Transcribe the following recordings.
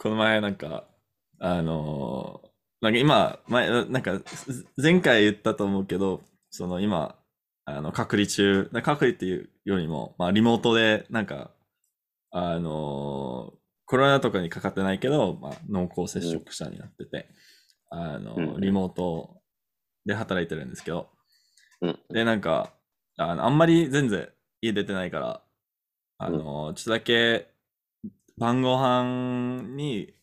この前なんか、あのーなんか今、前、なんか、前回言ったと思うけど、その今、あの、隔離中、な隔離っていうよりも、まあ、リモートで、なんか、あのーコロナとかにかかってないけど、まあ、濃厚接触者になってて、あのーうんリモートで働いてるんですけど、うん。で、なんか、あの、あんまり全然家出てないから、あの、ちょっとだけ晩ご飯に、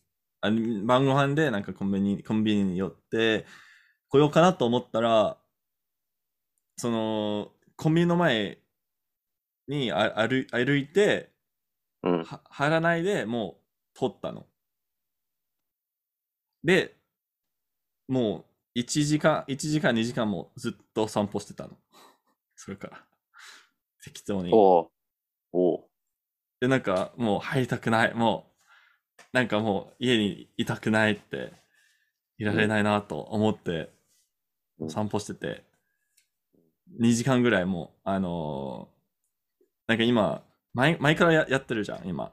あ晩ご飯でなんかコンビニ、コンビニに寄って来ようかなと思ったら、その、コンビニの前にあ歩歩いて、うん。は入らないでもう通ったの。で、もう1時間、1時間、2時間もずっと散歩してたの。それから。適当に。おうおうで、なんかもう入りたくない。もう、なんかもう家にいたくないって、いられないなと思ってうん散歩してて、2時間ぐらいもう、あのーなんか今、前前からややってるじゃん、今。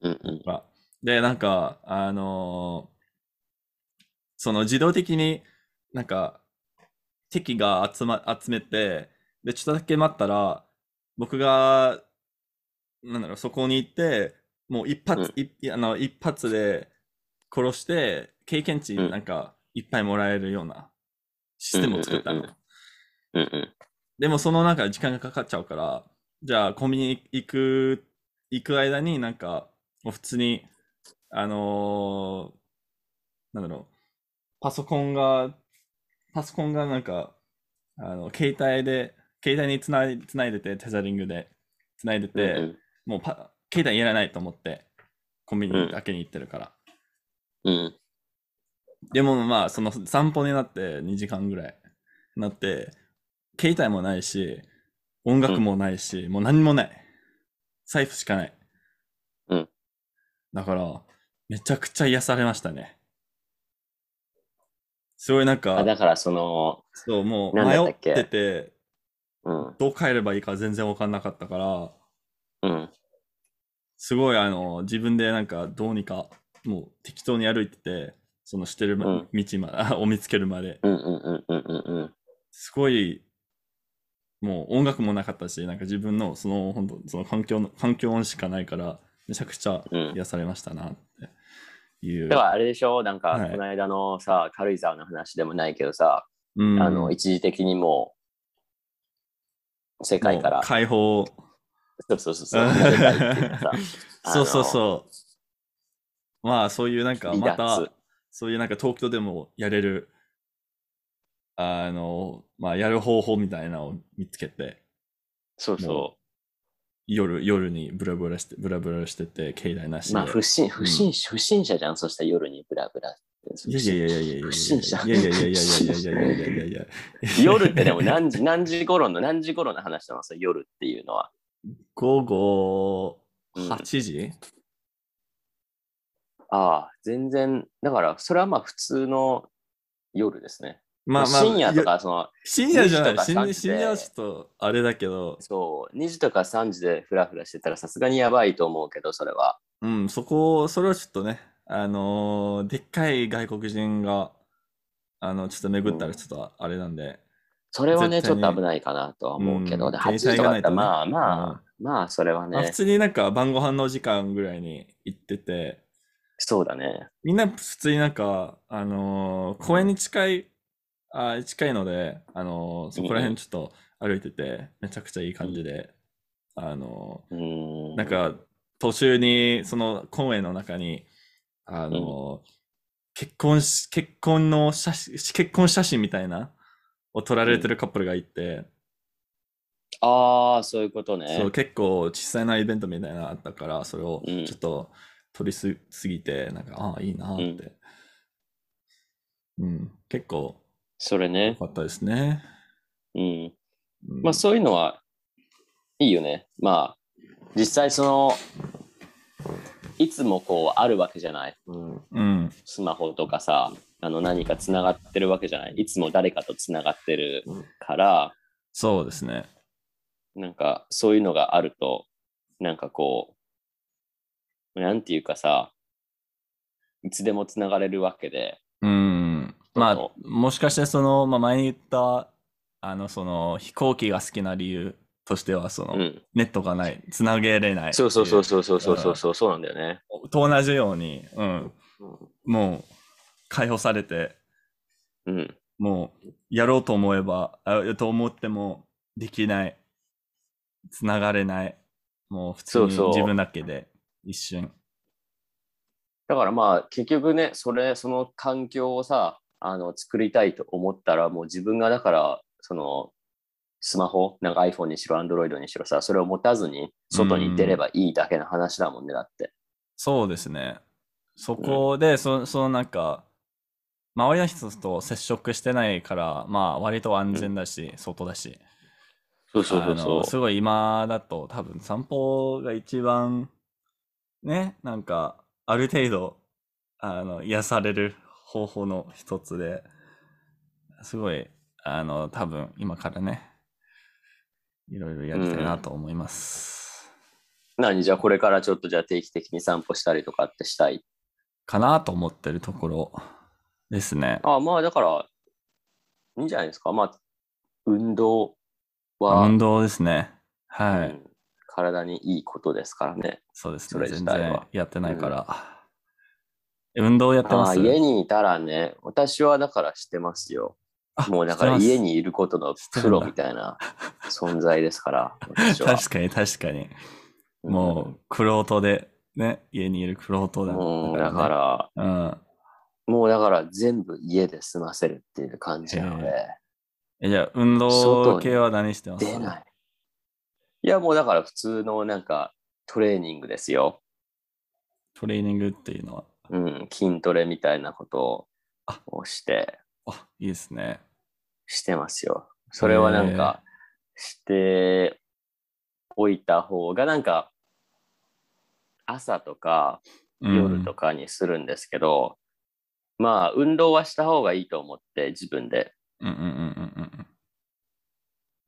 うんうん。はで、なんか、あのーその自動的になんか敵が集ま、集めて、で、ちょっとだけ待ったら、僕が、なんだろう、そこに行って、もう一発、いいあの一発で殺して、経験値うんなんかいっぱいもらえるようなシステムを作ったの。うんうんうんうん。でもそのなんか時間がかかっちゃうから、じゃあコンビニ行く、行く間になんか、もう普通に、あのーなんだろう、パソコンが、パソコンがなんか、あの、携帯で、携帯につないつないでて、テザリングでつないでて、うんもうパ携帯いらないと思って、コンビニだけに行ってるから。うん。でもまあ、その散歩になって2時間ぐらいなって、携帯もないし、音楽もないし、もう何もない。財布しかない。うん。だから、めちゃくちゃ癒されましたね。すごいなんあ、か、だからその、そう、もう迷ってて、うん。どう帰ればいいか全然わかんなかったから、うん。すごいあの、自分でなんかどうにか、もう適当に歩いてて、そのしてるまうん道 を見つけるまで。うんうんうんうんうんうん。すごい、もう音楽もなかったし、なんか自分のその本当その環境の、環境音しかないから、めちゃくちゃうん癒されましたなっていう。だからあれでしょ？なんか、はいこの間のさ、軽井沢の話でもないけどさ、うん、あの、一時的にもう、世界から解放。そうそうそうそう、そうそうう。そう。まあ、そういうなんか、また、そういうなんか東京でもやれる、あの、まあ、やる方法みたいなのを見つけて、そうそ夜、夜にブラブラして、ブラブラしてて、携帯なしう。で。まあ、不審、不審、不審者じゃん。そしたら夜にブラブラ。いやいやいやいやいやいや不審者いやいやいやいやいやいやいやいやいやいや夜ってでも何時、何時頃の、何時頃の話なのそれ夜っていうのは。午後うん8時、ああ、全然、だから、それはまあ普通の夜ですね。まあまあ、深夜とか、その、深夜じゃない。2時とか深3時で深夜はちょっとあれだけど、そう、2時とか3時でフラフラしてたらさすがにやばいと思うけど、それは。うん、そこ、それはちょっとね、あのーでっかい外国人が、あの、ちょっと巡ったらちょっとあれなんで、それはね、ちょっと危ないかなとは思うけど、うん。で8時とかだったら、まあまあ、まあ、それはまあ、ね普、通になんか晩ご飯の時間ぐらいに行ってて、そうだね。みんな普通になんか、あのー公園に近い、あ近いので、あのーそこら辺ちょっと歩いてて、めちゃくちゃいい感じで、あのうーなんか、途中に、その公園の中に、あのー結婚し、結婚の写真、結婚写真みたいな、を撮られてるカップルがいて、ああ、そういうことね。そう、結構小さいなイベントみたいなのあったから、それをうんちょっと撮りすすぎて、なんか、ああ、いいなって。うん、結構良それね。かったですね。うん。うんまあ、そういうのはいいよね。まあ、実際その、いつもこうあるわけじゃない。うん、うん、スマホとかさ、あの何かつながってるわけじゃない。いつも誰かとつながってるから、そうですね。なんかそういうのがあると、なんかこう、なんていうかさ、いつでもつながれるわけで。うん。まあ、もしかしてその、まあ、前に言った、あの、その飛行機が好きな理由としては、その、うん、ネットがない、つなげれないそうそうそうそうそうそうそう、そうなんだよね。と同じように、うん。うん、もう、解放されて、うん。もう、やろうと思えば、あと思っても、できない。つながれない。もう、普通に自分だけで、一瞬。だからまあ結局ね、それ、その環境をさ、あの作りたいと思ったら、もう自分がだから、そのスマホ、なんか iPhone にしろ Android にしろさ、それを持たずに外に出ればいいだけの話だもんね、だって。そうですね。そこで、そそのなんか、周りの人と接触してないから、まあ、割と安全だし、外だし。そうそうそうあそのすごい今だと多分散歩が一番ねなんかある程度あの癒される方法の一つですごいあの多分今からねいろいろやりたいなと思います、う。何じゃあこれからちょっとじゃあ定期的に散歩したりとかってしたい？かなと思ってるところですね。ああまあだから、いいんじゃないですか。まあ、運動は、運動ですね。はい、うん体にいいことですからね。そうですそれね全然やってないから、運動やってます？家にいたらね、私はだからしてますよ。あもうだから家にいることのプロみたいな存在ですから。確かに確かに。うん。もう、クロートで、ね、家にいるクロートだもうだねから、うん。もうだから全部家で済ませるっていう感じなので、えじゃあ、運動系は何してます出ない。いや、もうだから普通のなんかトレーニングですよ。トレーニングっていうのは？うん、筋トレみたいなことあをして、あ、いいですね。してますよ。それはなんか、しておいた方が、なんか、朝とか夜とか。かにするんですけど、まあ、運動はした方がいいと思って、自分で。うんうんうんうん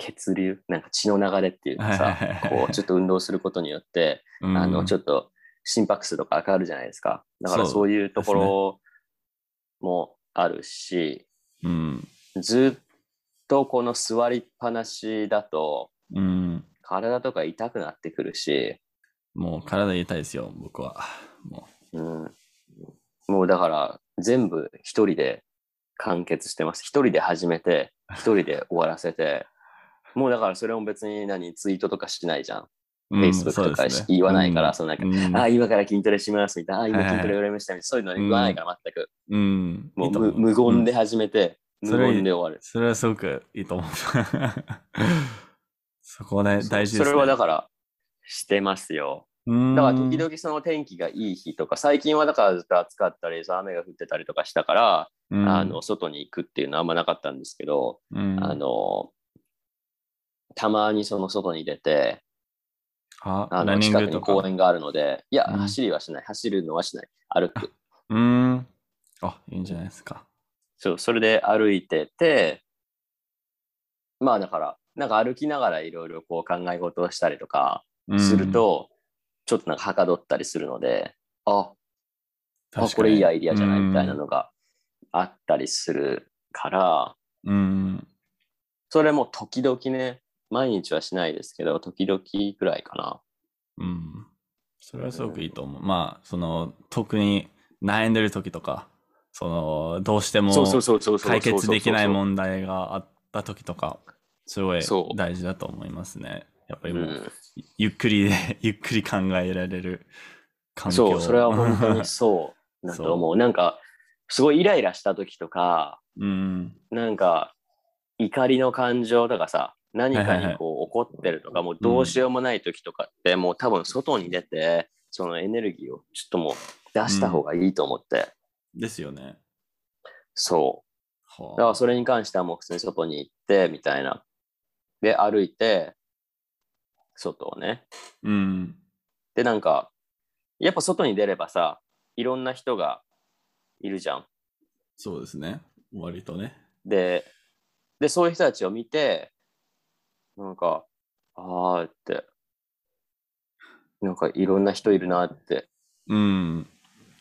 血流？なんか血の流れっていうかさこうちょっと運動することによって、うん。あのちょっっと心拍数とか上がるじゃないですかだからそういうところもあるし、と。うん。ずっとこの座りっぱなしだとうん。体とか痛くなってくるし、もう体痛いですよ、僕は。もうん、もうだから全部一人で完結してます一人で始めて一人で終わらせて もうだからそれも別に何ツイートとかしないじゃん。う。うん Facebook とかし言わないからそのなんかうんあ、今から筋トレしますみたいな、あ、今筋トレやりましたみたいな、そういうの言わないから全く。うん。もいう無無言で始めて、無言で終わる。それはすごくいいと思う。そこね、大事です、ね。それはだから、してますよ。らだから時々その天気がいい日とか、最近はだからずっと暑かったり、雨が降ってたりとかしたから、あの、外に行くっていうのはあんまなかったんですけど、うん、あの、たまにその外に出て、ああの近くに。公園があるので、いや、うん走りはしない。走るのはしない。歩く。うーん。あ、いいんじゃないですか。そう、それで歩いてて、まあだから、なんか歩きながらいろいろこう考え事をしたりとかすると、ちょっとなんかはかどったりするので、あ、うん、あこれいいアイディアじゃないうんみたいなのがあったりするから、うん。それも時々ね、毎日はしないですけど、時々ぐらいかな。うん。それはすごくいいと思う。まあ、その、特に悩んでる時とか、その、どうしても。解決できないん。問題があった時とか、すごい大事だと思いますね。やっぱりもう、うんゆっくりで、ゆっくり考えられる環境。そう、それは本当に そうだと思う。なんか、すごいイライラした時とか、うん。なんか、怒りの感情とかさ、何かにこう怒ってるとか、もうどうしようもない時とかって、もう多分外に出て、そのエネルギーをちょっともう出した方がいいと思って、ですよね。そう。はだからそれに関してはもう普通に外に行って、みたいな。で、歩いて、外をね。うん。で、なんか、やっぱ外に出ればさ、いろんな人がいるじゃん。そうですね。割とね。で、で、そういう人たちを見て、なんか、あーって、なんかいろんな人いるなってうん。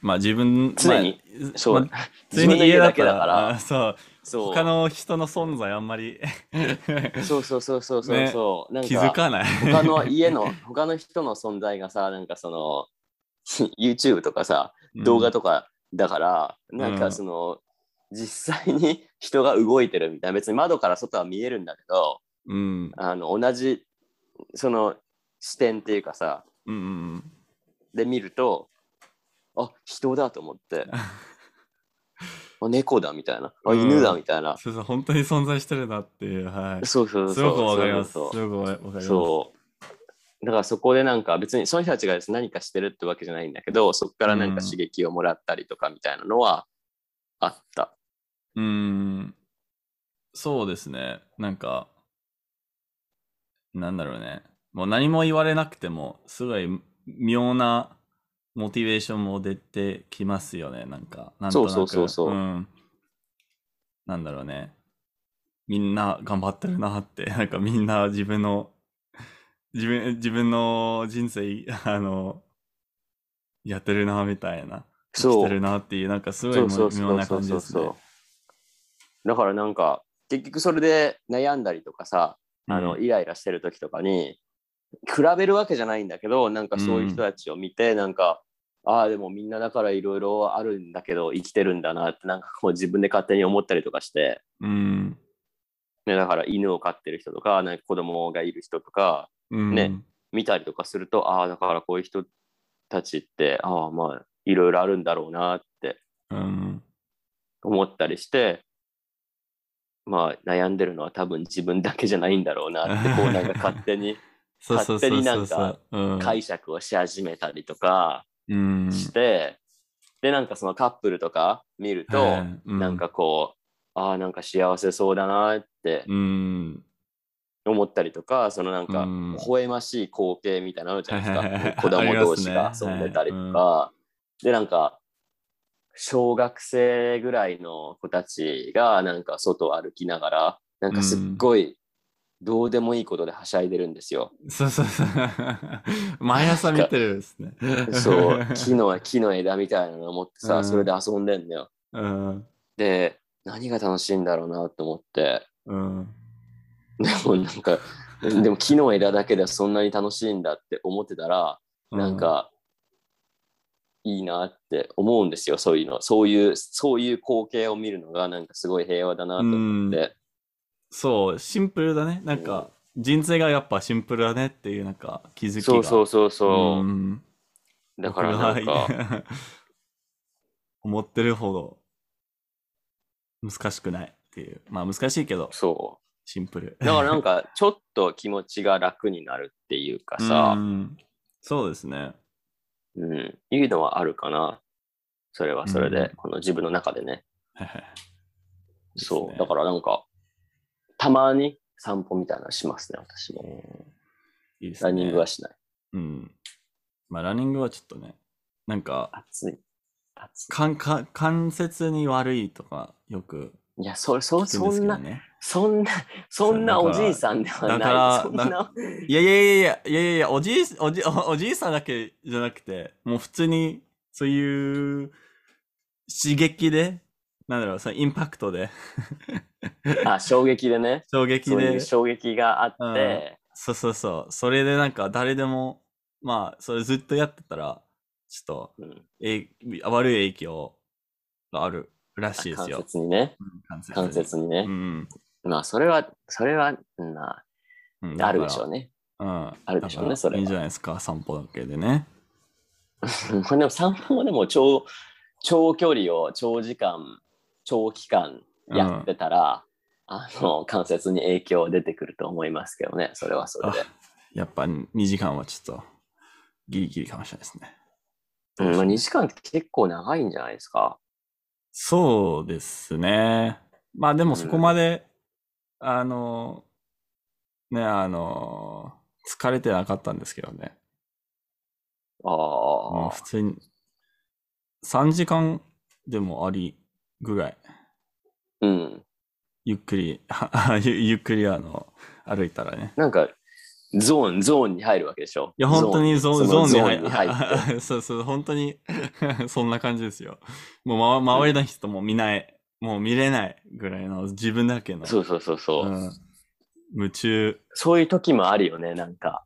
まあ自分、常に。まあそう、まあ自分の家だけだから。あそう、そう。他の人の存在あんまり。そうそうそうそうそうそう、なん気づかない。他の家の他の人の存在がさなんかその YouTube とかさ動画とかだから、なんかその、実際に人が動いてるみたいな。別に窓から外は見えるんだけどうん。あの同じその視点っていうかさうんうん。で見るとあ人だと思って あ猫だみたいなあうん犬だみたいな、そうそう、本当に存在してるなっていう、はい。そうそうそうすごくわかります。すそうそうごくわかります。そう。だからそこでなんか別にその人たちがです何かしてるってわけじゃないんだけど、そこからなんか刺激をもらったりとかみたいなのはあった。うーん。そうですね。なんか、なんだろうね。もう何も言われなくても、すごい妙なモチベーションも出てきますよね。なんか、なんとなく。そうそうそうそううん。なんだろうね。みんな頑張ってるなって、なんかみんな自分の、自分、自分の人生、あの、やってるな、みたいな。そうてるなっていう、なんかすごい妙な感じですね。だからなんか結局それで悩んだりとかさ、あのうんイライラしてる時とかに比べるわけじゃないんだけどなんかそういう人たちを見て、なんかああでもみんなだからいろいろあるんだけど生きてるんだなってなんかこう自分で勝手に思ったりとかして、うん。ね、だから犬を飼ってる人とかなんか子供がいる人とかうん、ね見たりとかするとああだからこういう人たちってああまあいろいろあるんだろうなってうん。思ったりしてまあ悩んでるのは多分自分だけじゃないんだろうなってこうなんか勝手に勝手になんかうん、解釈をし始めたりとかうん。して、でなんかそのカップルとか見ると、はなんかこうああなんか幸せそうだなってうん。思ったりとかそのなんかうん。微笑ましい光景みたいなのあるじゃないですか。子供同士が遊んでたりとか、でなんか小学生ぐらいの子たちがなんか外を歩きながらなんかすっごいどうでもいいことではしゃいでるんですよ。そうそうそう。毎朝見てるですね。そう木の木の枝みたいなのを持ってさ、うんそれで遊んでんだよ。うん。で何が楽しいんだろうなと思ってうん。でもなんかでも木の枝だけでそんなに楽しいんだって思ってたらなんか、いいなって思うんですよ、そういうの。そういう、そういう光景を見るのが、なんかすごい平和だなと思って。そう、シンプルだね。なんか、人生がやっぱシンプルだねっていう、なんか、気づきが。そうそうそうそう。んだからなん僕か、が 思ってるほど難しくないっていう。まあ難しいけど、そシンプル。う。だからなんか、ちょっと気持ちが楽になるっていうかさう、んそうですね。うん、いうのはあるかな。それはそれで、うんこの自分の中でね。そう。だからなんか、たまに散歩みたいなのしますね、私も。いいですね。ランニングはしない。うん。まあランニングはちょっとね、なんか、暑い。暑い。か関節に悪いとかよくいや、そ、そ、そんな。そんな、そんなおじいさんではない。だからそんな、いやいやいやいやいやいやおじいおじおおじいさんだけじゃなくてもう普通にそういう刺激でなんだろうそのインパクトであ、衝撃でね。衝撃でそういう衝撃があって、そうそうそうそれでなんか誰でもまあそれずっとやってたらちょっとうんえ悪い影響があるらしいです関よ。節にね。うん関節関節にねう。んまあ、それは、それは、うんまあ、うん、あるでしょうね。ね。うん、あるでしょうねだからそれはいいんじゃないですか散歩だけでね。こ れでも散歩もでも長、長距離を長時間、長期間やってたら、あの、関節に影響出てくると思いますけどね。それはそれで。やっぱ2時間はちょっとギリギリかもしれないですね。うん、まあ、2時間って結構長いんじゃないですか。そうですね。まあでもそこまで、あの、ね、あの、疲れてなかったんですけどね。ああ普。通に3時間でもありぐらい、うん。ゆっくり、ゆゆっくりあの、歩いたらね。なんか、ゾーン、ゾーンに入るわけでしょ？いや、本当にゾーン、ゾーンに入に入って。っ そうそう、本当に そんな感じですよ。もう、ま、周りの人も見ない、もう見れないぐらいの自分だけの、そうそうそうそう、うん、夢中、そういう時もあるよね、なんか。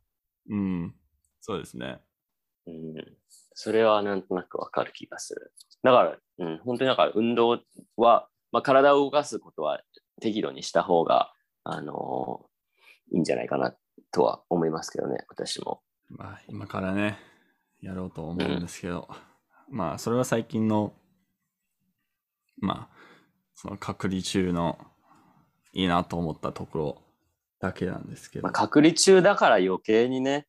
うん、そうですね。うん。それはなんとなくわかる気がする。だから、うん、本当にだから運動は、まあ、体を動かすことは適度にした方が、あのーいいんじゃないかなとは思いますけどね、私も。まあ、今からね、やろうと思うんですけど、まあ、それは最近の、まあ、その隔離中のいいなと思ったところだけなんですけど。まあ、隔離中だから余計にね、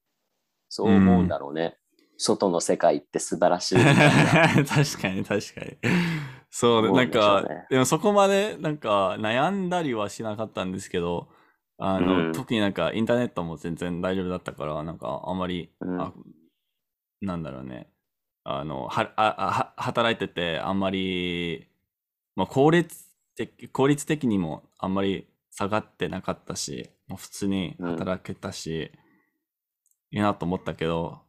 そう思うんだろうね。外の世界って素晴らしいみたいな。確かに確かに。そう、思うなんか、でもそこまでなんか悩んだりはしなかったんですけど、あの、うん特になんかインターネットも全然大丈夫だったから、なんかあんまり、うんあなんだろうね、あの、は、あ、あは働いててあんまり、まあ効率的、効率的にもあんまり下がってなかったし、もう普通に働けたし、いいなと思ったけど、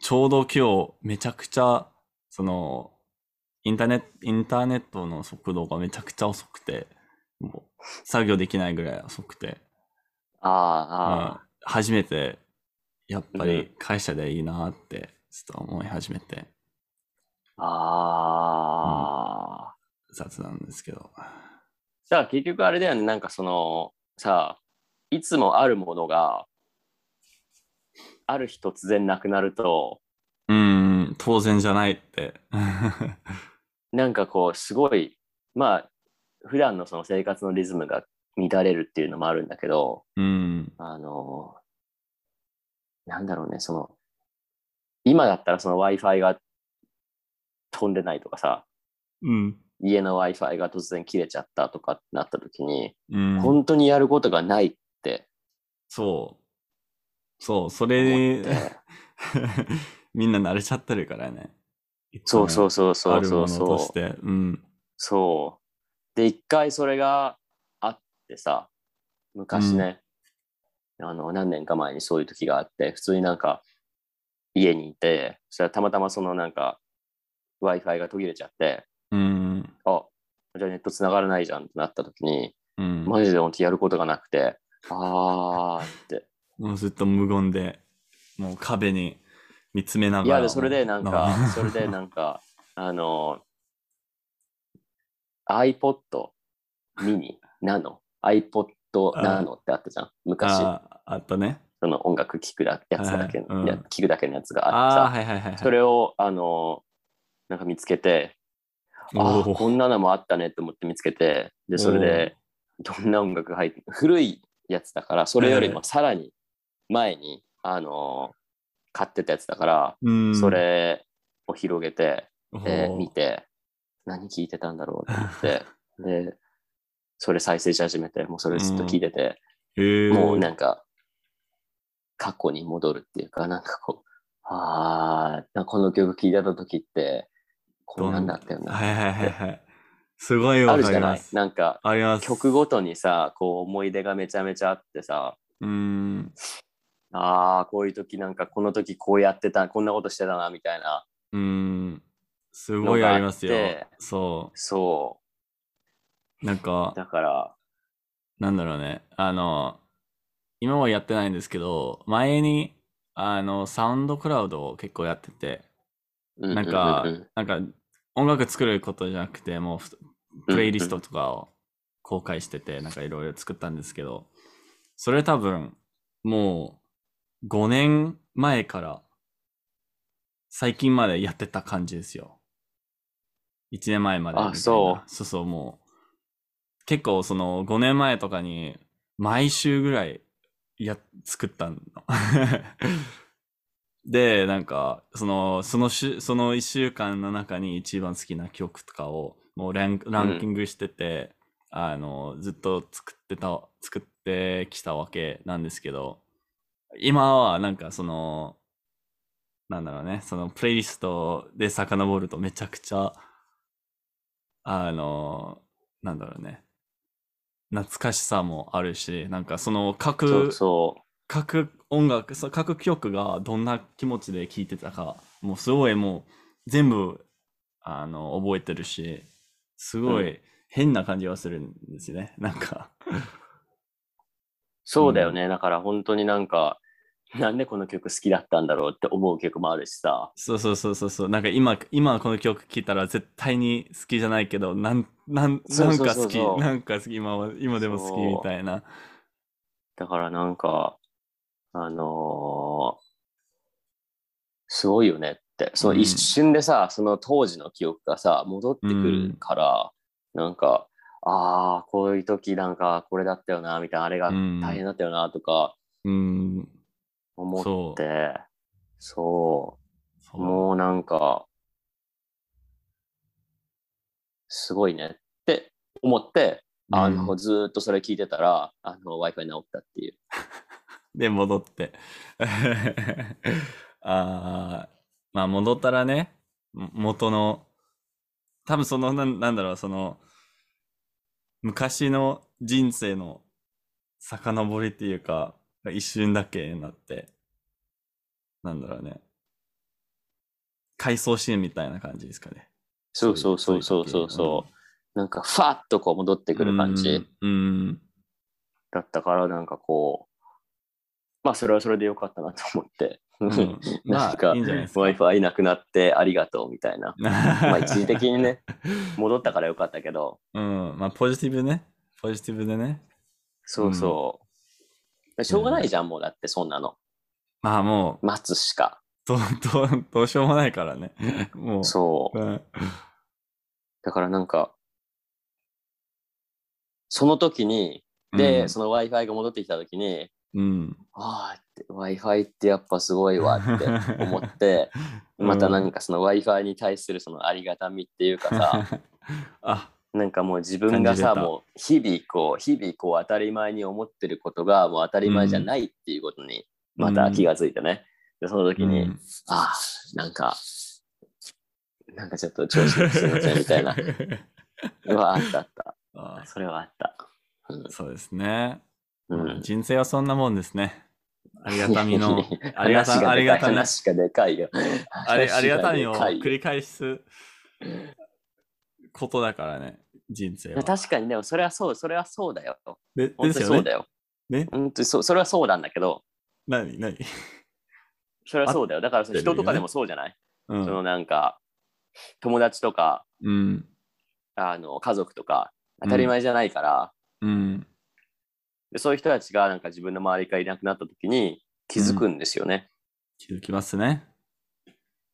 ちょうど今日めちゃくちゃ、その、インターネット、インターネットの速度がめちゃくちゃ遅くて、もう作業できないぐらい遅くて、ああ、あまあ初めて、やっぱうん。り会社でいいなって、ちょっと思い始めて、あ、ああ。雑なんですけど。じゃあ結局あれだよね、なんかその、さ、いつもあるものが、ある日突然なくなると、うーん、当然じゃないって。なんかこう、すごい、まあ、普段のその生活のリズムが乱れるっていうのもあるんだけど、うん、あの、なんだろうね、その、今だったらその Wi-Fi が飛んでないとかさ、うん、家の Wi-Fi が突然切れちゃったとかなった時に、うん。本当にやることがないってそう。そう、そ思れみんな慣れちゃってるからね。そうそうそうあそうそうそうとし。て。うん。そう。で、一回それがあってさ、昔ね、あの、何年か前にそういう時があって、普通になんか家にいて、そしたらたまたまそのなんか Wi-Fi が途切れちゃって、うん。あ、じゃあネット繋がらないじゃんってなった時に、うん。マジで本当やることがなくて、あーって。もうずっと無言で、もう壁に見つめながら。いや、でそれでなんかな、それで なんか、あの、iPod mini ナノ iPod ナノってあったじゃん？昔、ああったね。その音楽聴くだやつだけ、はいうんや聞くだけのやつがあってはいはいはいはい。さ、それを、あの、なんか見つけて、あこんなのもあったねと思って見つけて、で、それで、どんな音楽が入って、古いやつだから、それよりもさらに前に、あの、買ってたやつだから、うん、それを広げて、で、見て、何聞いてたんだろうと思って、で、それ再生し始めて、もうそれずっと聞いてて、へーもうなんか、過去に戻るっていうか、なんかこう、ああ、この曲聴いてた時って、こんなんだったよな。はいはいはいはい。すごいわあるじゃない？なんか。曲ごとにさ、こう思い出がめちゃめちゃあってさ、うん。ああ、こういう時なんかこの時こうやってた、こんなことしてたな、みたいな。うん。すごいありますよのがあって。そ。そうなんかう。、だから、なんだろうね。あの、今はやってないんですけど、前に、あの、サウンドクラウドを結構やってて、うなんかうう、なんか、音楽作ることじゃなくて、もうふ、プレイリストとかを公開してて、なんかいろいろ作ったんですけど、それ多分、もう、5年前から、最近までやってた感じですよ。1年前までみたいな。あそうそうそう、もう、結構その5年前とかに、毎週ぐらいや、作ったの。で、なんか、その、そのし、その1週間の中に一番好きな曲とかを、もうランランキングしてて、あの、ずっと作ってた、作ってきたわけなんですけど、今はなんかその、なんだろうね、そのプレイリストで遡るとめちゃくちゃ、あの、なんだろうね、懐かしさもあるし、なんかそのそ各各音楽、そう各曲がどんな気持ちで聴いてたか、もうすごいもう全部あの覚えてるし、すごい変な感じはするんですよね。なんか。そうだよね。だから本当になんか、なんでこの曲好きだったんだろうって思う曲もあるしさ。そうそうそうそうそう。なんか今、今この曲聴いたら絶対に好きじゃないけど、なん、なん、そうんか好き、そうそうなんか好き、今は、今でも好きみたいな。だからなんか、あのーすごいよねって。その一瞬でさ、その当時の記憶がさ、戻ってくるから、なんか、ああ、こういう時なんかこれだったよな、みたいな、あれがうん大変だったよな、とかうん、思そって、そう。そう。もうなんか、すごいねって思って、あの、うんずーっとそれ聞いてたら、あの、Wi-Fi 直ったっていう。で、戻って。あーまあ、戻ったらね、も元の、多分その、なんなんだろう、その、昔の人生の遡りっていうか、一瞬だけになって、なんだろうね。回想シーンみたいな感じですかね。そうそうそうそうそうそう。なんか、ファッとこう戻ってくる感じうん。うん。だったから、なんかこう、まあ、それはそれでよかったなと思って。うんま なんかあ、いいんじゃないですか。Wi-Fi なくなってありがとうみたいな。ま まあ、一時的にね、戻ったからよかったけど、うん、まあ、ポジティブね。ポジティブでね。そうそう。しょうがないじゃん、もうだってそんなの。まあ、もう、待つしか。どう、どう、どうしようもないからね。もう。そう。うん。だからなんか、その時に、で、うんその Wi-Fi が戻ってきた時に、うん。ああ、Wi-Fi ってやっぱすごいわって思っ て、うんまたなんかその Wi-Fi に対するそのありがたみっていうかさ、あ、なんかもう自分がさ、もう日々こう、日々こう当たり前に思ってることがもう当たり前じゃないっていうことにまた気がついてね。で、その時に、うんああ、なんか、なんかちょっと調子がすいませんみたいな。うわ、あったあった。あそれはあった。うんそうですね。うん人生はそんなもんですね。ありがたみの、ありが話た、ありがたみ、話がでかいよ。ありありがたみを繰り返すことだからね、人生は。確かにでもそれはそう、それはそうだよ。で本ですよね。そうだよ。ね。本当にそうそれはそうなんだけど、何何？それはそうだよ。だから人とかでもそうじゃない、うそのん。なんか、友達とか、うん。あの家族とか、当たり前じゃないから、うん。でそういう人たちがなんか自分の周りからいなくなった時に気づくんですよね。気づきますね。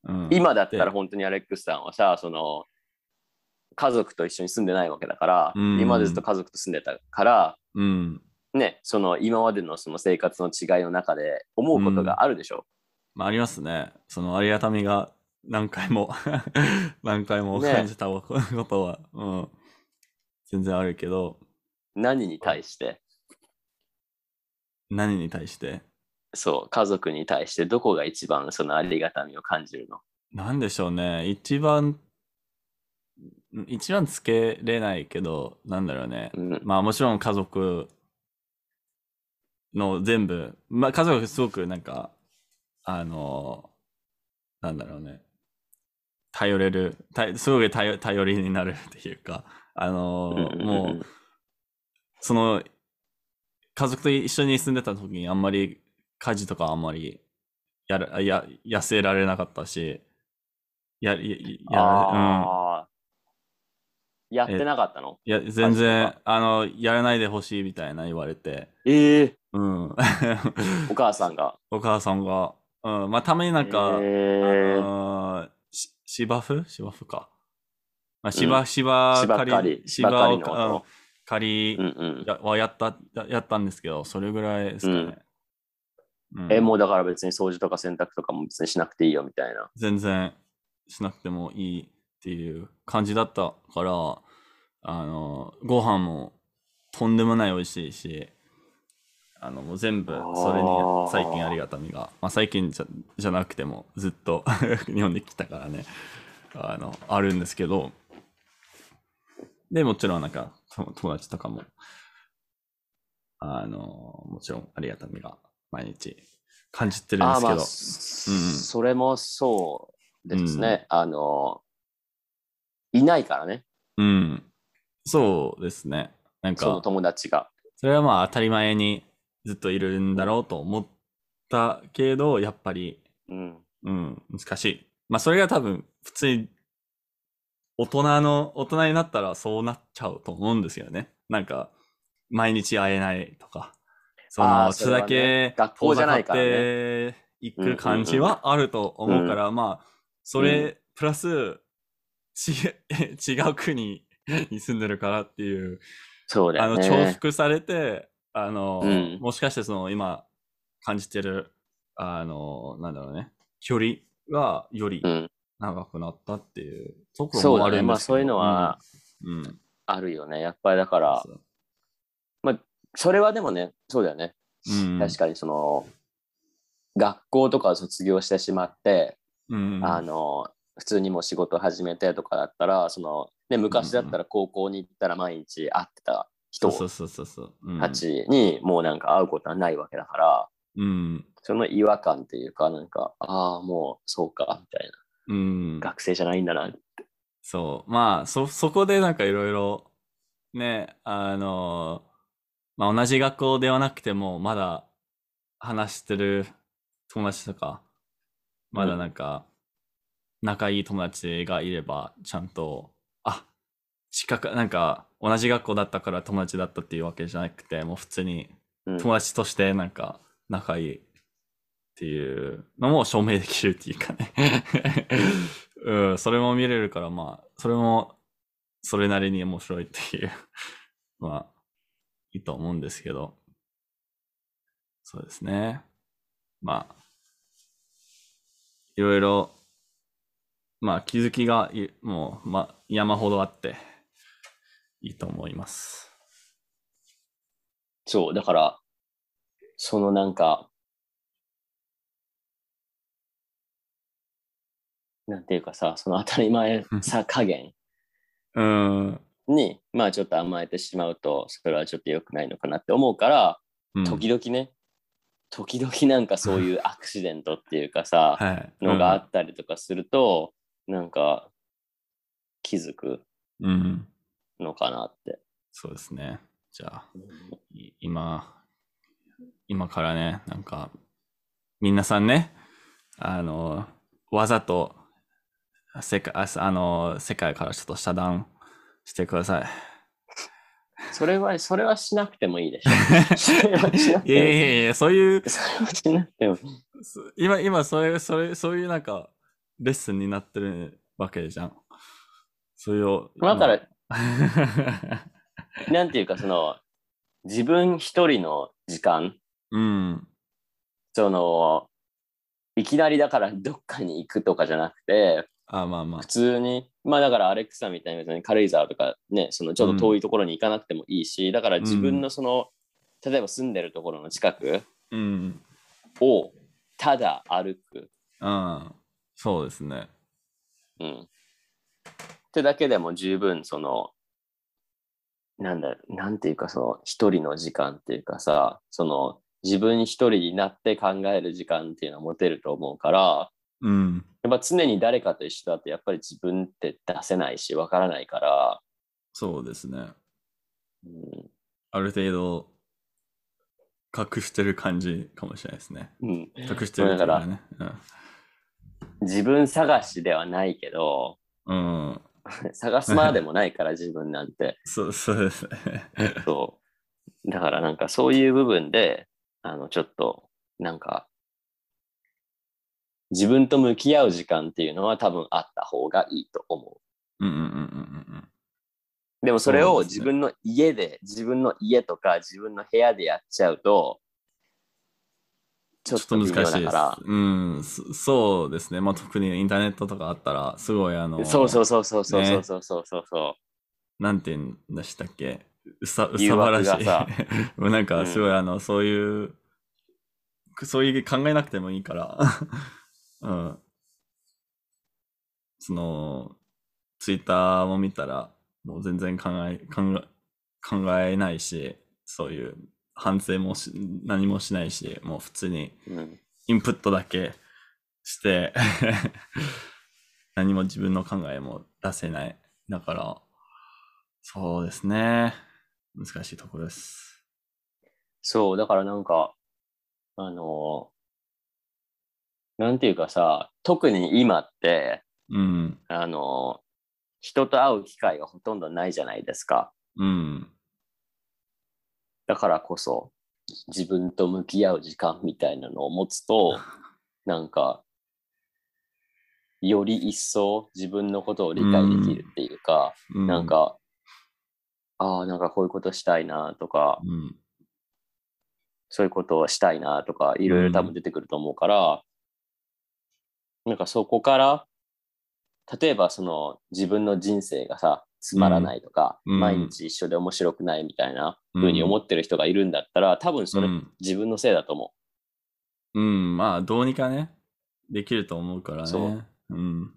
うん、今だったらで本当にアレックスさんはさ、その、家族と一緒に住んでないわけだから、うん今までずっと家族と住んでたから、うん。ね、その今までのその生活の違いの中で思うことがあるでしょ。まあ、ありますね。そのありがたみが何回も 何回もね感じたことは、うん、全然あるけど、何に対して、何に対して？そう、家族に対してどこが一番そのありがたみを感じるの？なんでしょうね。一番、一番つけれないけど、なんだろうね。うん。まあもちろん家族の全部、まあ家族すごくなんか、あの、なんだろうね。頼れる、たすごい頼頼りになるっていうか、あの、もう、その、家族と一緒に住んでた時にあんまり家事とかあんまりやる、や、痩せられなかったし、や、や、や、うん。やってなかったの？いや、全然、あの、やらないでほしいみたいな言われて、ええうん。お母さんが。お母さんが、うん、まあ、たまになんか、えー。あのーし芝生？芝生か。まあ、芝、芝芝刈り、芝刈り芝をかうんの借り音。うんうん。やはやった、ややったんですけど、それぐらいですかね。うんえ、もうだから別に掃除とか洗濯とかも別にしなくていいよみたいな。全然しなくてもいいっていう感じだったから、あの、ご飯もとんでもない美味しいし、あの、もう全部それに最近ありがたみが、まあ最近じゃじゃなくてもずっと 日本に来たからね、あの、あるんですけど、で、もちろんなんかと友達とかも、あの、もちろんありがたみが毎日感じてるんですけど。あーまあ、それもそうですね。あの、いないからね、うん。そうですね。なんか、その友達が。それはまあ当たり前にずっといるんだろうと思ったけど、やっぱり、うん。うん、難しい。まあそれが多分、普通に、大人の、大人になったらそうなっちゃうと思うんですよね。なんか、毎日会えないとか、その、それだけ学校じゃないからね遠ざかっていく感じはあると思うから、まあ、それ、プラス、ち、違う国に住んでるからっていう、あの、そうだよね。重複されて、あの、うんもしかしてその今感じてる、あの、なんだろうね、距離がよりうん。長くなったっていうそうだね。まあそういうのはあるよね。やっぱりだから、そう。それはでもね、そうだよね。うん、確かにその、学校とかを卒業してしまって、うん、あの、普通にもう仕事始めてとかだったら、その、ね、昔だったら高校に行ったら毎日会ってた人たちにもうなんか会うことはないわけだから、うん、その違和感っていうか、なんか、ああ、もうそうか、みたいうんな。、学生じゃないんだな。そう、まあ、そ、そこでなんかいろいろ、ね、あの、まあ同じ学校ではなくても、まだ話してる友達とか、まだなんか、仲いい友達がいれば、ちゃんと、あ、近く、なんか、同じ学校だったから友達だったっていうわけじゃなくて、もう普通にうん友達としてなんか仲いいっていうのも証明できるっていうかね。うん、それも見れるから、まあ、それもそれなりに面白いっていう、まあ、いいと思うんですけど。そうですね。まあ、いろいろ、まあ気づきがいもう、まあ、山ほどあって、いいと思います。そう、だから、そのなんか、なんていうかさ、その当たり前さ加減うん。に、まあちょっと甘えてしまうと、それはちょっと良くないのかなって思うから、うん時々ね、時々なんかそういうアクシデントっていうかさ、はい。のがあったりとかすると、なんか気づくうん。うん。のかなって。そうですね。じゃあ、い今、今からね、なんか、皆さんね、あの、わざと、世界、ああの、世界からちょっと遮断してください。それは、それはしなくてもいいでしょ。いやい。やいや、そういう、それはしなくても今、今、それ、それ、そういうなんか、レッスンになってるわけじゃん。そういう。だから、まあなんていうか、その、自分一人の時間、うん。その、いきなりだからどっかに行くとかじゃなくて、あ、まあまあ普。通に、まあだからアレックスさんみたいに別に軽井沢とかね、そのちょっと遠いところに行かなくてもいいし、だから自分のその、例えば住んでるところの近くうん。をただ歩く。うん。そうですね。うん。ってだけでも十分その、なんだ、なんていうかその一人の時間っていうかさ、その自分一人になって考える時間っていうのは持てると思うから、うん。やっぱ常に誰かと一緒だとやっぱり自分って出せないしわからないから、そうですね。うんある程度、隠してる感じかもしれないですね。うん、隠してるっていうかね。自分探しではないけど、うん。うん。探すまでもないから自分なんて。そう、そうですね。そう。だからなんかそういう部分で、あの、ちょっと、なんか、自分と向き合う時間っていうのは多分あった方がいいと思う。うんうんうんうんうんでもそれを自分の家で、自分の家とか自分の部屋でやっちゃうと、ちょっと難しいです。うん、そそうですね。まあ、特にインターネットとかあったら、すごいあの、ら。そうそうそうそうそうねそうそうそうそうそう。なんて言うんでしたっけ？うさ、う誘さばらしい。なんか、うんすごいあの、そういう、そういう考えなくてもいいから、うん。その、ツイッターも見たら、もう全然考え、考え、考えないし、そういう、反省もし何もしないし、もう普通にうん。インプットだけして、何も自分の考えも出せない。だから、そうですね。難しいところです。そう、だからなんか、あの、なんていうかさ、特に今って、うん。あの、人と会う機会がほとんどないじゃないですか。うん。だからこそ、自分と向き合う時間みたいなのを持つと、なんか、より一層自分のことを理解できるっていうか、うんなん、か、ああ、なんかこういうことしたいなとか、うん。そういうことをしたいなとか、いろいろ多分出てくると思うから、なんかそこから、例えばその自分の人生がさ、つまらないとか、うん毎日一緒で面白くないみたいなうん風に思ってる人がいるんだったら、多分それうん自分のせいだと思うん、まあ、どうにかね、できると思うからね。そううん。う。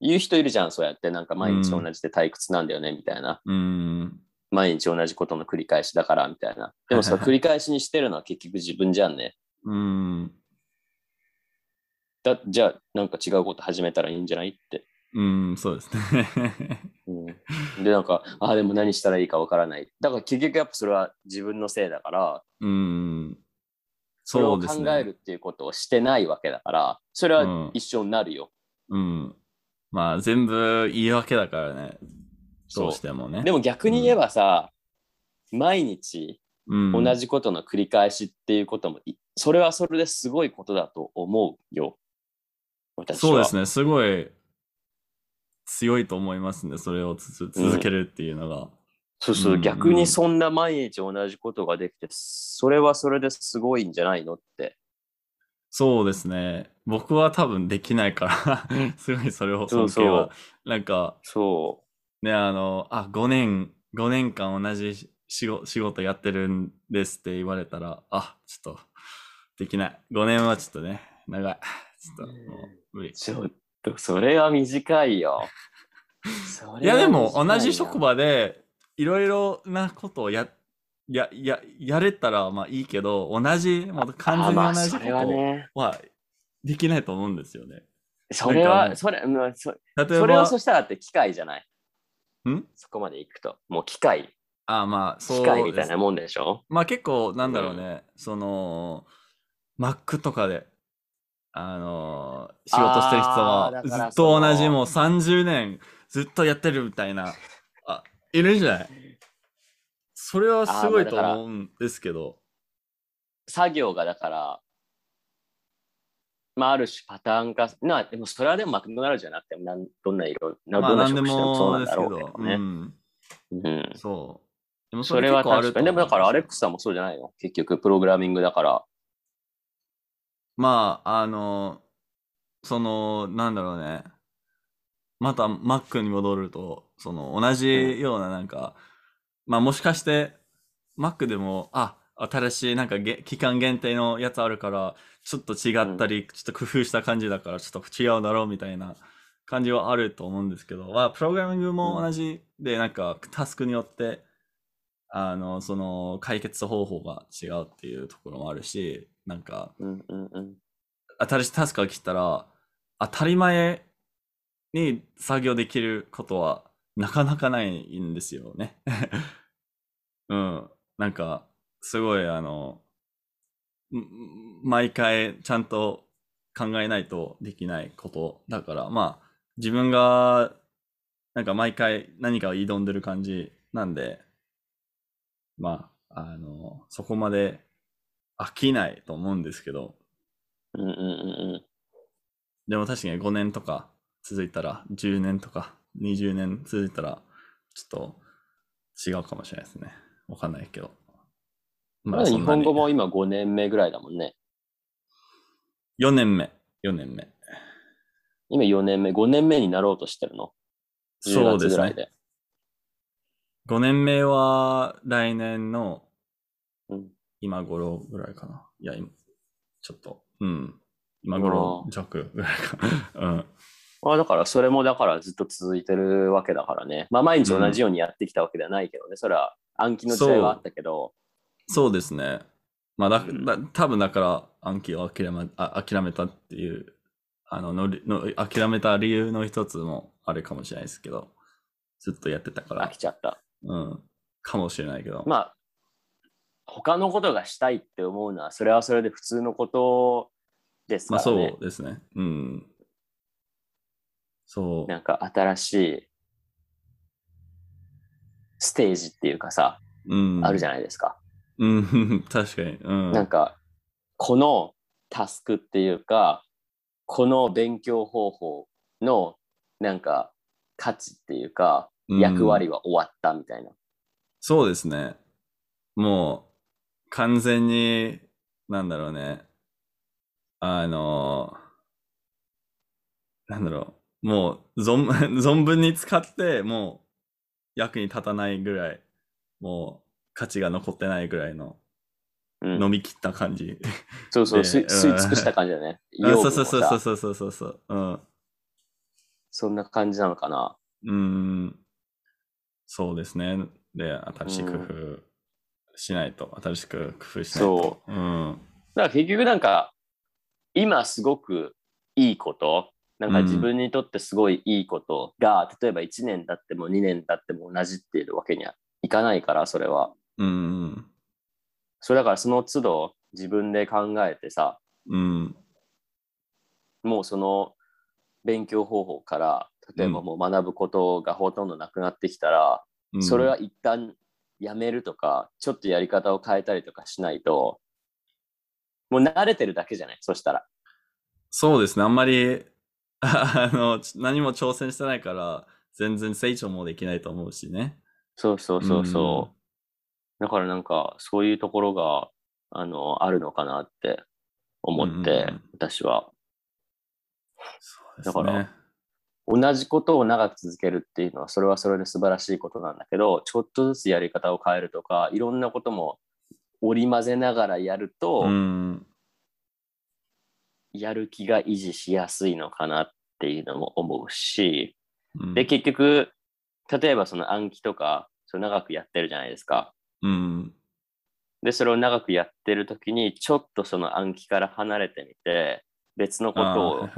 言う人いるじゃん、そうやって、なんか毎日うん同じで退屈なんだよね、みたいな。うん。毎日同じことの繰り返しだから、みたいな。でもその繰り返しにしてるのは結局自分じゃんね。うん。だじゃあ、なんか違うこと始めたらいいんじゃないって。うん、そうですね。うん、で、なんか、ああ、でも何したらいいかわからない。だから結局やっぱそれは自分のせいだから、うん。そうですね。えるっていうことをしてないわけだから、それうんは一緒になるよ。うん。まあ、全部言い訳だからね。そうどうしてもね。でも逆に言えばさ、毎日うん、同じことの繰り返しっていうことも、いそれはそれですごいことだと思うよ。私は。そうですね。すごい強いと思いますね。それを続けるっていうのが。そうそう、うん逆にそんな毎日同じことができて、それはそれですごいんじゃないのって。そうですね。僕は多分できないから、すごいそれを尊敬は。そう。なんか、そね、あの、あ、5年、5年間同じ仕事仕事やってるんですって言われたら、あ、ちょっと、できない。5年はちょっとね、長い。ちょっと、もう無理う。。ちょっと、それは短いよ。そいや、でも、同じ職場で、いろいろなことをや、や、や、やれたら、まあいいけど、同じ、もう完全にあまあ、同じことね。はできないと思うんですよね。それは、それ、まあそ例えば、それをそしたらって機械じゃない。ん？そこまで行くと。もう機械、あ、まあ、そう機械みたいなもんでしょ？まあ結構、なんだろうね、その、Mac とかで、あのー仕事してる人は、ずっと同じもう30年ずっとやってるみたいな、あ、いるんじゃない？それはすごいと思うんですけど、作業がだから、まあ、ある種パターン化、なでもそれはでもマクドナルドじゃなくてもなん、どんな色、などんな職種でもそうなんだもですけど、ろうけどね。うん、うんそう。でもそれは確かに。でもだからアレックススさんもそうじゃないの？結局プログラミングだから。まあ、あの、その、なんだろうね。また Mac に戻ると、その同じようななんか、まあもしかして Mac でも、あ、新しいなんかげ期間限定のやつあるから、ちょっと違ったり、ちょっと工夫した感じだから、ちょっと違うだろうみたいな感じはあると思うんですけど、まあ、プログラミングも同じで、なんかタスクによって、あの、その解決方法が違うっていうところもあるし、なんか、うんうんうん。新しいタスクが来たら、当たり前に作業できることはなかなかないんですよね。うん。なんか、すごいあの、ん毎回ちゃんと考えないとできないことだから、まあ、自分が、なんか毎回何かを挑んでる感じなんで、まあ、あの、そこまで飽きないと思うんですけど、うんうんうんうん。でも確かに5年とか続いたら、10年とか20年続いたら、ちょっと違うかもしれないですね。わかんないけど。まだ日本語も今5年目ぐらいだもんね。4年目。4年目。今4年目、5年目になろうとしてるの？10そうですね。月ぐらいで。5年目は来年のうん今頃ぐらいかな。いや、今、ちょっと、うん。今頃弱ぐらいかな。うん。まあだからそれもだからずっと続いてるわけだからね。まあ毎日同じようにやってきたわけではないけどね。それは暗記の時代はあったけど、そうですね。まあだ、うんだ多分だから暗記を諦めあ諦めたっていうあののりの諦めた理由の一つもあるかもしれないですけどずっとやってたから飽きちゃった。うんかもしれないけど、まあ、他のことがしたいって思うのは、それはそれで普通のことですまあからね。そうですねうんそうなんか新しいステージっていうかさ、うんあるじゃないですか。うん確かにうんなんか、このタスクっていうか、この勉強方法のなんか価値っていうか、うん役割は終わったみたいな。そうですね。もう、完全に、なんだろうね。あの、なんだろう。もう、存 存分に使って、もう、役に立たないぐらい、もう、価値が残ってないぐらいの、うん飲み切った感じ。そうそう、で吸い尽くした感じだね。そうそうそうさそうそうそうそう。うん。そんな感じなのかな。うーん。そうですね。で、新しい工夫しないと、新しく工夫しないと。そうん。だから結局なんか、今すごくいいこと、なんか自分にとってすごいいいことが、例えば1年経っても2年経っても同じっていうわけにはいかないから、それは。うん。それだからその都度自分で考えてさ、うん。もうその勉強方法から、例えばもう学ぶことがほとんどなくなってきたら、うんそれは一旦やめるとか、ちょっとやり方を変えたりとかしないと、もう慣れてるだけじゃない？そしたら。そうですね。あんまり、あの、ち何も挑戦してないから、全然成長もできないと思うしね。そうそうそうそう。だからなんかそういうところがあのあるのかなって思って、うんうん私はそうですね。だから同じことを長く続けるっていうのはそれはそれで素晴らしいことなんだけどちょっとずつやり方を変えるとかいろんなことも織り交ぜながらやると、うん。やる気が維持しやすいのかなっていうのも思うし、うんで結局例えばその暗記とかそれ長くやってるじゃないですか。うん。で、それを長くやってる時に、ちょっとその暗記から離れてみて、別のことを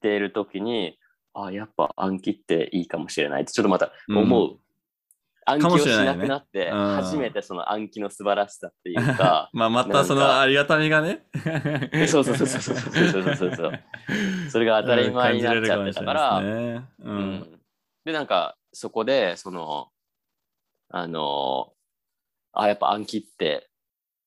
っている時に、あやっぱ暗記っていいかもしれないって、ちょっとまた思う。暗記かもをしなくなって、うん初めてその暗記の素晴らしさっていうか、まあ、またそのありがたみがね。そうそうそうそうそうそうそうそうそれが当たり前になっちゃってたから、うんで、なんか、そこで、その、あの、あ、やっぱ暗記って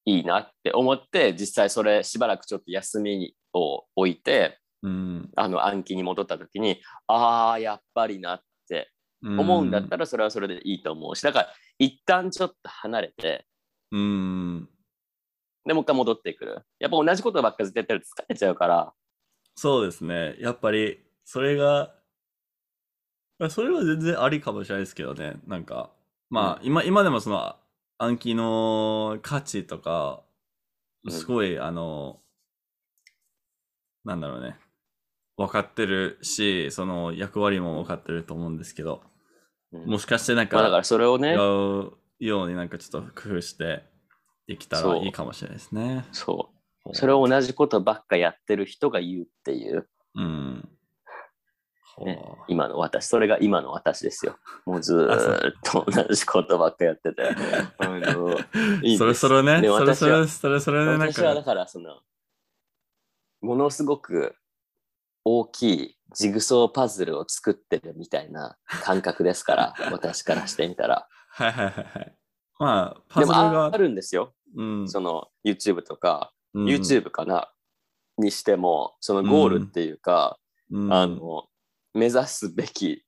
いいなって思って、実際それしばらくちょっと休みを置いて、うん。あの暗記に戻った時に、ああ、やっぱりなって思うんだったら、それはそれでいいと思うし、だから、一旦ちょっと離れて、うん。で、もう一回戻ってくる。やっぱ同じことばっかずっとやってると疲れちゃうから、そうですね。やっぱり、それが、まあそれは全然ありかもしれないですけどね。なんか、まあ、今、今でもその暗記の価値とか、うんすごい、あの、なんだろうね。分かってるし、その役割も分かってると思うんですけど、うん。もしかしてなんまあ、だかか、らそれをね違、うようになんかちょっと工夫してできたらいいかもしれないですね。そう。それを同じことばっかやってる人が言うっていう、うん。ね今の私、それが今の私ですよ。もうずーっと同じことばっかやってて。いいそれそれね、でそれ私はそれ、それそれね、なん私はだか、から、その、ものすごく大きいジグソーパズルを作ってるみたいな感覚ですから、私からしてみたら。はいはいはいはい。まあ、パでもズルがああ、るんですよ。うん、その YouTube とか、うん YouTube かなにしても、そのゴールっていうか、うんあの、目指すべき、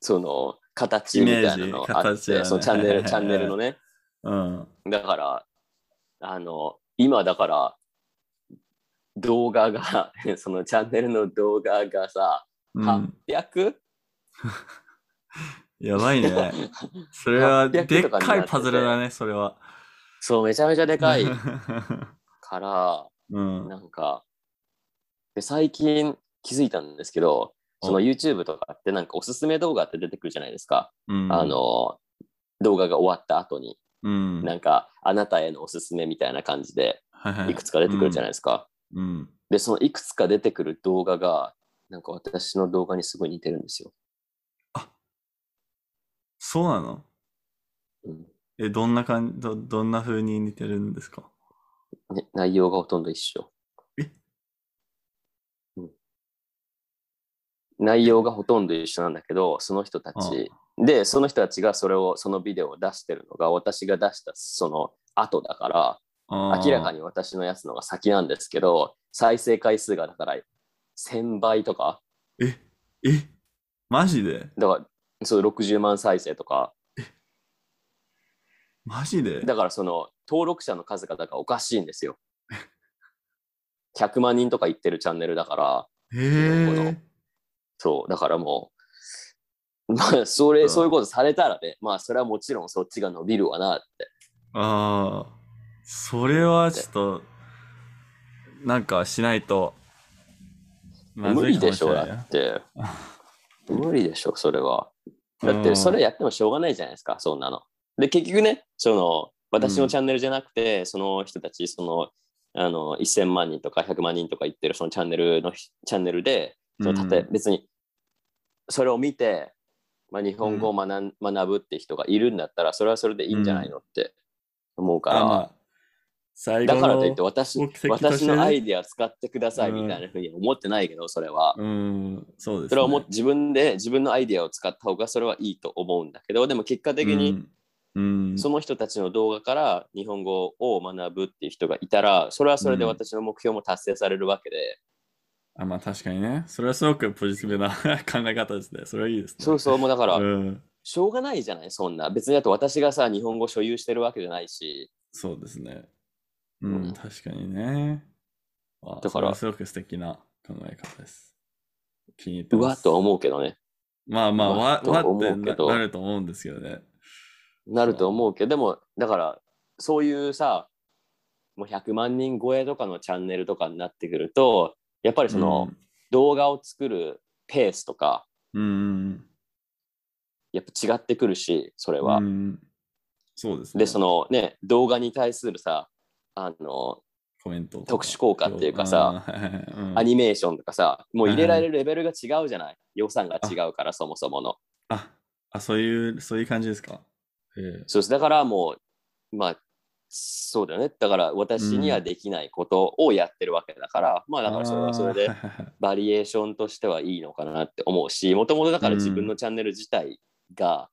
その、形みたいなのがあって、ねそのチャンネル、チャンネルのね。うん、だから、あの、今だから、動画が、そのチャンネルの動画がさ、うん。800? やばいね。それは、800でっとかいパズルだね、それは。そう、めちゃめちゃでかい から、うん。なんか、で最近気づいたんですけど、そのお YouTube とかってなんかおすすめ動画って出てくるじゃないですか。うんあ、の、動画が終わった後に。うん。なんか、あなたへのおすすめみたいな感じで、いくつか出てくるじゃないですか。うん。で、そのいくつか出てくる動画が、なんか私の動画にすごい似てるんですよ。そうなの？うん。え、どんな感じ、ど、どんな風に似てるんですか？ね、内容がほとんど一緒。え？うん。内容がほとんど一緒なんだけど、その人たち、で、その人たちがそれを、そのビデオを出してるのが、私が出したその後だから、明らかに。に私のやつのが先なんですけど、再生回数がだから1000倍とか、え、え、マジで？だからそう60万再生とか、マジで？だからその登録者の数がだからおかしいんですよ。100万人とか言ってるチャンネルだから、へ。そう、だからもう、まあ、それ、うんそういうことされたらね、まあ、それはもちろんそっちが伸びるわなって。ああ、それはちょっと、なんかしないと、無理でしょ、だって。無理でしょ、それは。だって、それやってもしょうがないじゃないですか、そんなの。で、結局ね、その、私のチャンネルじゃなくて、その人たち、その、あの、1000万人とか100万人とか言ってるそのチャンネルの、チャンネルで、そのうん例え別に、それを見て、まあ、日本語を学ぶって人がいるんだったら、それはそれでいいんじゃないのって思うから、あ、まあ、最後のだからといって私私のアイディア使ってくださいみたいなふうに思ってないけど、それは。うん、そうです、ね。それはもう自分で自分のアイディアを使った方がそれはいいと思うんだけど、でも結果的にうん、うん、その人たちの動画から日本語を学ぶっていう人がいたら、それはそれで私の目標も達成されるわけで、あ、まあ確かにね。それはすごくポジティブな 考え方ですね。それはいいですね。そうそう、もうだから、うん、しょうがないじゃない、そんな。別にだと私がさ、日本語所有してるわけじゃないし、そうですね。うん、うん確かにね。あだからすごく素敵な考え方です。気に入って。うわっとは思うけどね。まあまあ、うわわってなると思うんですけどね。なると思うけど、でも、だから、そういうさ、もう100万人超えとかのチャンネルとかになってくると、やっぱりその、動画を作るペースとか、うん、うんやっぱ違ってくるし、それうん、は。うんそうですね。で、そのね、動画に対するさ、あの、コメント特殊効果っていうかさ、アニメーションとかさ、もう入れられるレベルが違うじゃない？予算が違うから、そもそもの。あ、あ、そういう、そういう感じですか？へえそうです。だからもう、まあ、そうだよね。だから私にはできないことをやってるわけだから、まあだからそれはそれで バリエーションとしてはいいのかなって思うし、もともとだから自分のチャンネル自体が、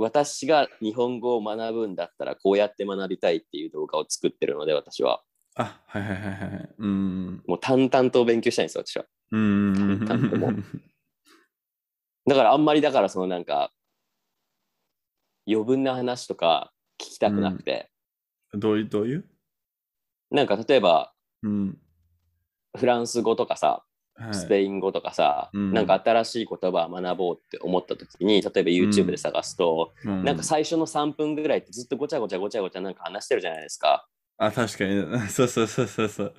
私が日本語を学ぶんだったらこうやって学びたいっていう動画を作ってるので、私は。あ、はいはいはいはい。うん。もう淡々と勉強したいんですよ、私は。うん。淡々ともだからあん。まりだからそのなん。か、余分な話とか聞きたくなくて、どういう、どういうなん。か例えばうん。フランス語とかさ、はい。スペイン語とかさ、うんなんか新しい言葉を学ぼうって思った時に、例えば YouTube で探すと、うんなんか最初の3分ぐらいってずっとごちゃごちゃごちゃごちゃなんか話してるじゃないですか。あ、確かに。そうそうそうそうそう。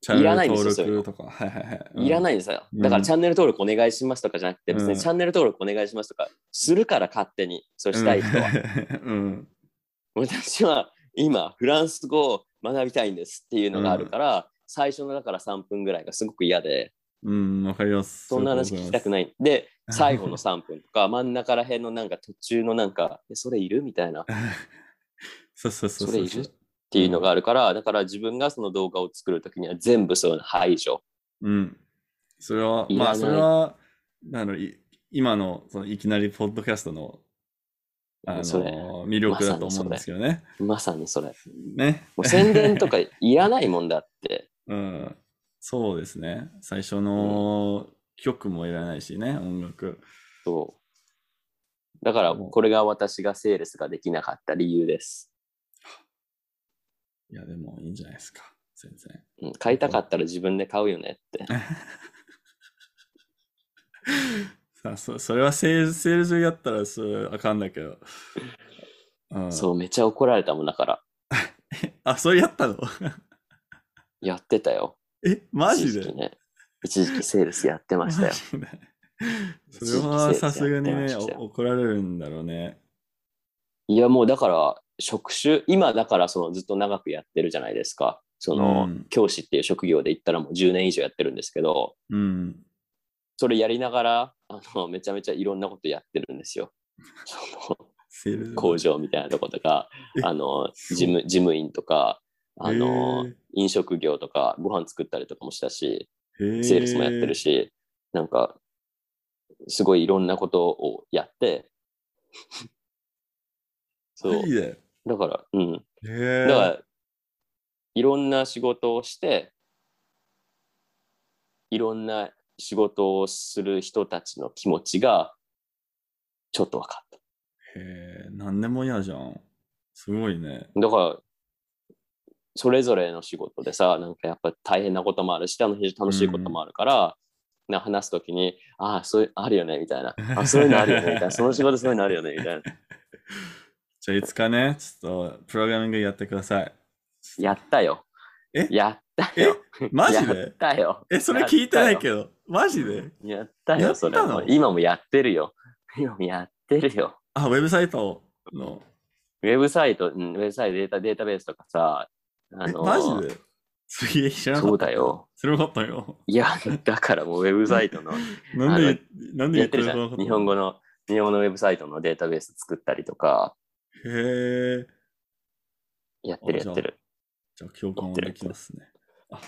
チいらないんですよチャンネル登録とか。はいはいはい。いらい。ないんですよ。うんだからチャンネル登録お願いしますとかじゃなくて、別うんにチャンネル登録お願いしますとかするから勝手に、そうしたい人は。うん。私は今、フランス語を学びたいんですっていうのがあるから、最初のだから3分ぐらいがすごく嫌で、うん、わかります。そんな話聞きたくない。で、最後の3分とか、真ん中ら辺のなんか途中のなんか、えそれいる？みたいな。そうそうそう。それいる？っていうのがあるから、だから自分がその動画を作るときには全部そういうの排除。うん。それは、まあ、それは、あの、い今の、その、いきなりポッドキャストの、あの、それ魅力だと思うんですけどね。まさにそれ。ね。もう宣伝とかいらないもんだって。うん。そうですね。最初の曲もいらないしね、音楽。そう。だから、これが私がセールスができなかった理由です。いや、でもいいんじゃないですか。全然。うん、買いたかったら自分で買うよねって。さあそそれはセールス、セールスやったらそれあかんだけど。うん、そう、めっちゃ怒られたもんだから。あ、それやったの？やってたよ。え、マジで？一時期ね。一時期セールスやってましたよ。それはさすがにね、お怒られるんだろうね。いやもうだから職種、今だからそのずっと長くやってるじゃないですか。その、うん教師っていう職業で言ったらもう10年以上やってるんですけど、うん。それやりながら、あの、めちゃめちゃいろんなことやってるんですよ。工場みたいなとことかえ、あの、事務、事務員とか、あの飲食業とか、ご飯作ったりとかもしたし、セールスもやってるし、なんか、すごいいろんなことをやって、そうだから、うん。へだから、いろんな仕事をして、いろんな仕事をする人たちの気持ちが、ちょっと分かっへえ、なんでも嫌じゃん。すごいね。た。だから、それぞれの仕事でさ、なんかやっぱ大変なこともあるし、楽しい楽しいこともあるから、な話すときに、ああ、そういう、あるよね、みたいな。あそういうのあるよね、みたいな。その仕事そういうのあるよね、みたいな。じゃあいつかね、ちょっとプログラミングやってください。やったよ。え？やったよ。やっマジで？たよ。え、それ聞いてないけど。ど。マジで？やったよ、それ。今もやってるよ。今もやってるよ。あ、ウェブサイトの。ウェブサイト、うん、ウェブサイトデータ、データベースとかさ、あえのマジで？すげえ知らな。そうだよ。知らなかったよ。いや、だからもうウェブサイトの、なんで、なんで言やってるじゃん。日本語の、日本語のウェブサイトのデータベース作ったりとか、へえ。やってるやってる。じゃあ共感はできますね。あ、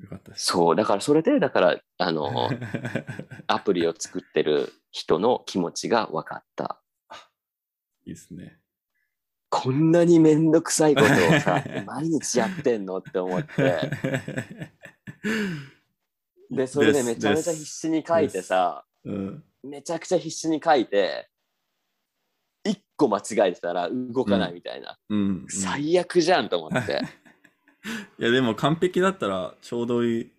よかったです。そう、だからそれで、だから、あの、アプリを作ってる人の気持ちが分かった。いいですね。こんなにめんどくさいことをさ、毎日やってんのって思って、で、それでめちゃめちゃ必死に書いてさ、うん。めちゃくちゃ必死に書いて、一個間違えてたら動かないみたいな。うん。うん最悪じゃんと思って。いや、でも完璧だったらちょうどいい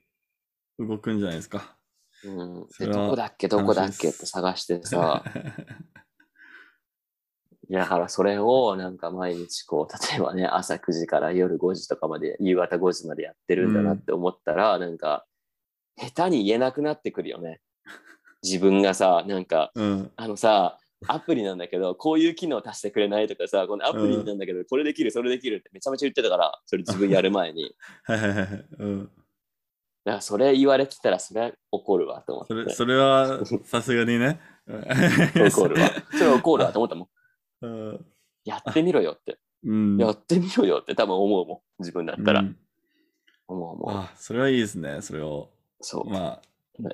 動くんじゃないですか。うん、でどこだっけどこだっけって探してさ、だからそれをなんか毎日こう、例えばね、朝9時から夜5時とかまで、夕方5時までやってるんだなって思ったら、なんか、下手に言えなくなってくるよね。自分がさ、なんか、うん。あのさ、アプリなんだけど、こういう機能足してくれないとかさ、このアプリなんだけど、これできる、それできるってめちゃめちゃ言ってたから、それ自分やる前に。うん。だからそれ言われてたら、それは怒るわと思って。それ、それはさすがにね。怒るわ。それは怒るわと思ったもん。うん。やってみろよって。うん。やってみろよって多分思うもん。自分だったら。うん思う思う。あ、それはいいですね。それを。そう。まあ、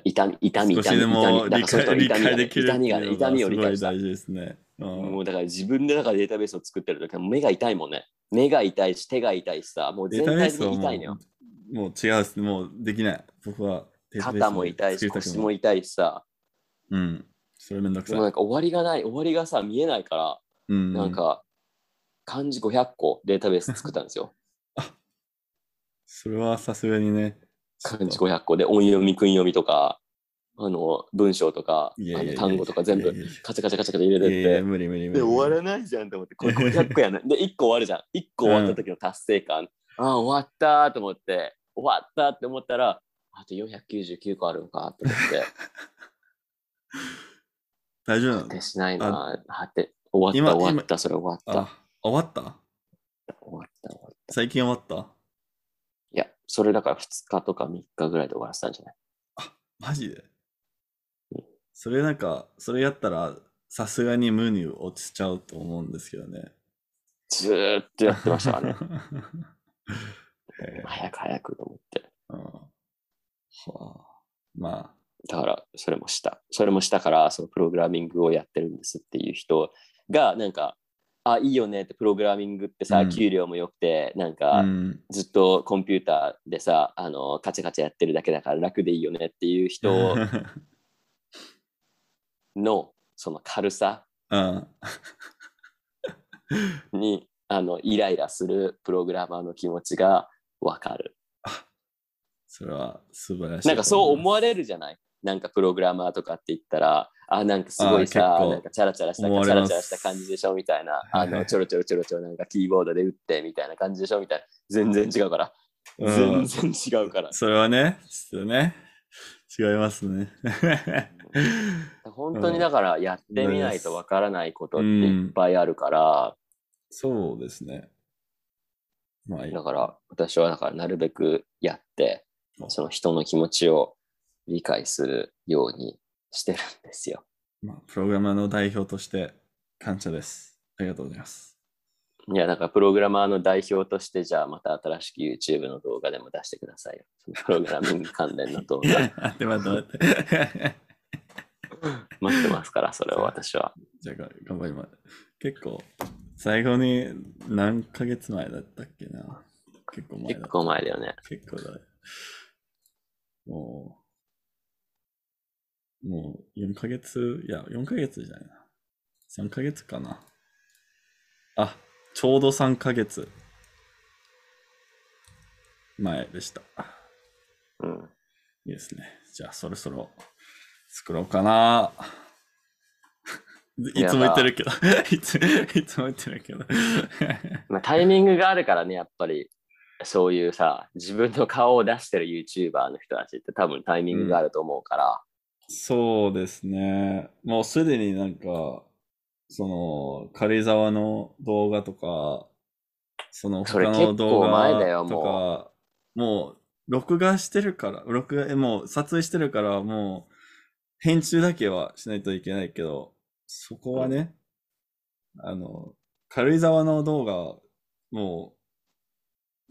痛み、痛み、少痛み、理解理解できる痛みがね、痛みを理解した。すごい大事ですね。うんもうだから自分でだからデータベースを作ってる時は目が痛いもんね。目が痛いし、手が痛いしさ、もう全体的に痛いのよ。もう違うっす。もうできない。僕は肩も痛いし、腰も痛いしさ、うん。それめんどくさい。もうなんか終わりがない、終わりがさ、見えないから、うん。なんか、漢字500個データベース作ったんですよ。それはさすがにね。漢字500個で音読み、訓読みとか、あの、文章とか、単語とか全部カチャカチャカチャカチャ入れてって無理無理無理。で、終わらないじゃんと思って、これ500個やな。で、1個終わるじゃん。1個終わった時の達成感。ああ、終わったと思って、終わったって思ったら、あと499個あるのかと思って、大丈夫なの果てしないな。果て、終わ今った、終わった、それ終わった。あ、終わった？終わった、終わった。最近終わった？いや、それだから2日とか3日ぐらいで終わらせたんじゃない？マジで？それなんか、それやったら、さすがに無に落ちちゃうと思うんですけどね。ずーっとやってましたからね。早く早くと思って。うんはあ、まだから、それもした。それもしたから、そのプログラミングをやってるんですっていう人が、なんか、あ、いいよねって、プログラミングってさ、うん給料も良くて、なんあ、か、うん。ずっとコンピューターでさ、あの、カチャカチャやってるだけだから楽でいいよねっていう人 の、その軽さうん。に、あの、イライラするプログラマーの気持ちがわかる。それは素晴らしい。なんかそう思われるじゃない？なんかプログラマーとかって言ったら、あ、なんかすごいあさ、なんかチャラチャラした、チャラチャラした感じでしょみたいな、あの、ちょろちょろちょろちょろなんかキーボードで打ってみたいな感じでしょみたいな。全然違うから。うん全然違うから。それはね、ちょっとね、違いますね。本当にだからやってみないとわからないことっていっぱいあるから、そうですね。まあだから私はだからなるべくやって、その人の気持ちを理解するようにしてるんですよ。まあ、プログラマーの代表として感謝です。ありがとうございます。いや、だからプログラマーの代表として、じゃあまた新しく YouTube の動画でも出してくださいよ。プログラミング関連の動画。待って待って待って。待ってますから、それを私は。じゃあが頑張ります。結構、最後に何ヶ月前だったっけな。結構前だ結構前だよね。結構だ。もう、もう4ヶ月、いや、4ヶ月じゃないな。3ヶ月かな。あ、ちょうど3ヶ月前でした。うん。いいですね。じゃあ、そろそろ作ろうかな。いつも言ってるけど、いついつも言ってるけど。まあ、タイミングがあるからね、やっぱり。そういうさ、自分の顔を出してる YouTuber の人たちって多分タイミングがあると思うから。そうですね。もうすでになんか、その、軽井沢の動画とか、そのそれ他の動構前だ画よとか、もう、録画してるから、録画、えもう撮影してるから、もう、編集だけはしないといけないけど、そこはね、あの、軽井沢の動画、も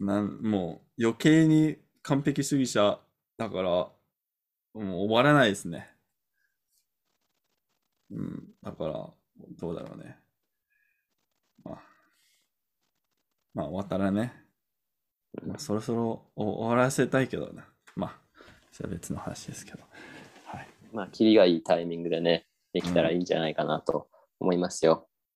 う、なん、もう余計に完璧主義者だから、もう終わらないですね。うん、だから、どうだろうね。まあ、まあ終わったらね、まあ、そろそろ終わらせたいけどな。まあ、それは別の話ですけど。はい。まあ、キリがいいタイミングでね、できたらいいんじゃないかなと思いますよ。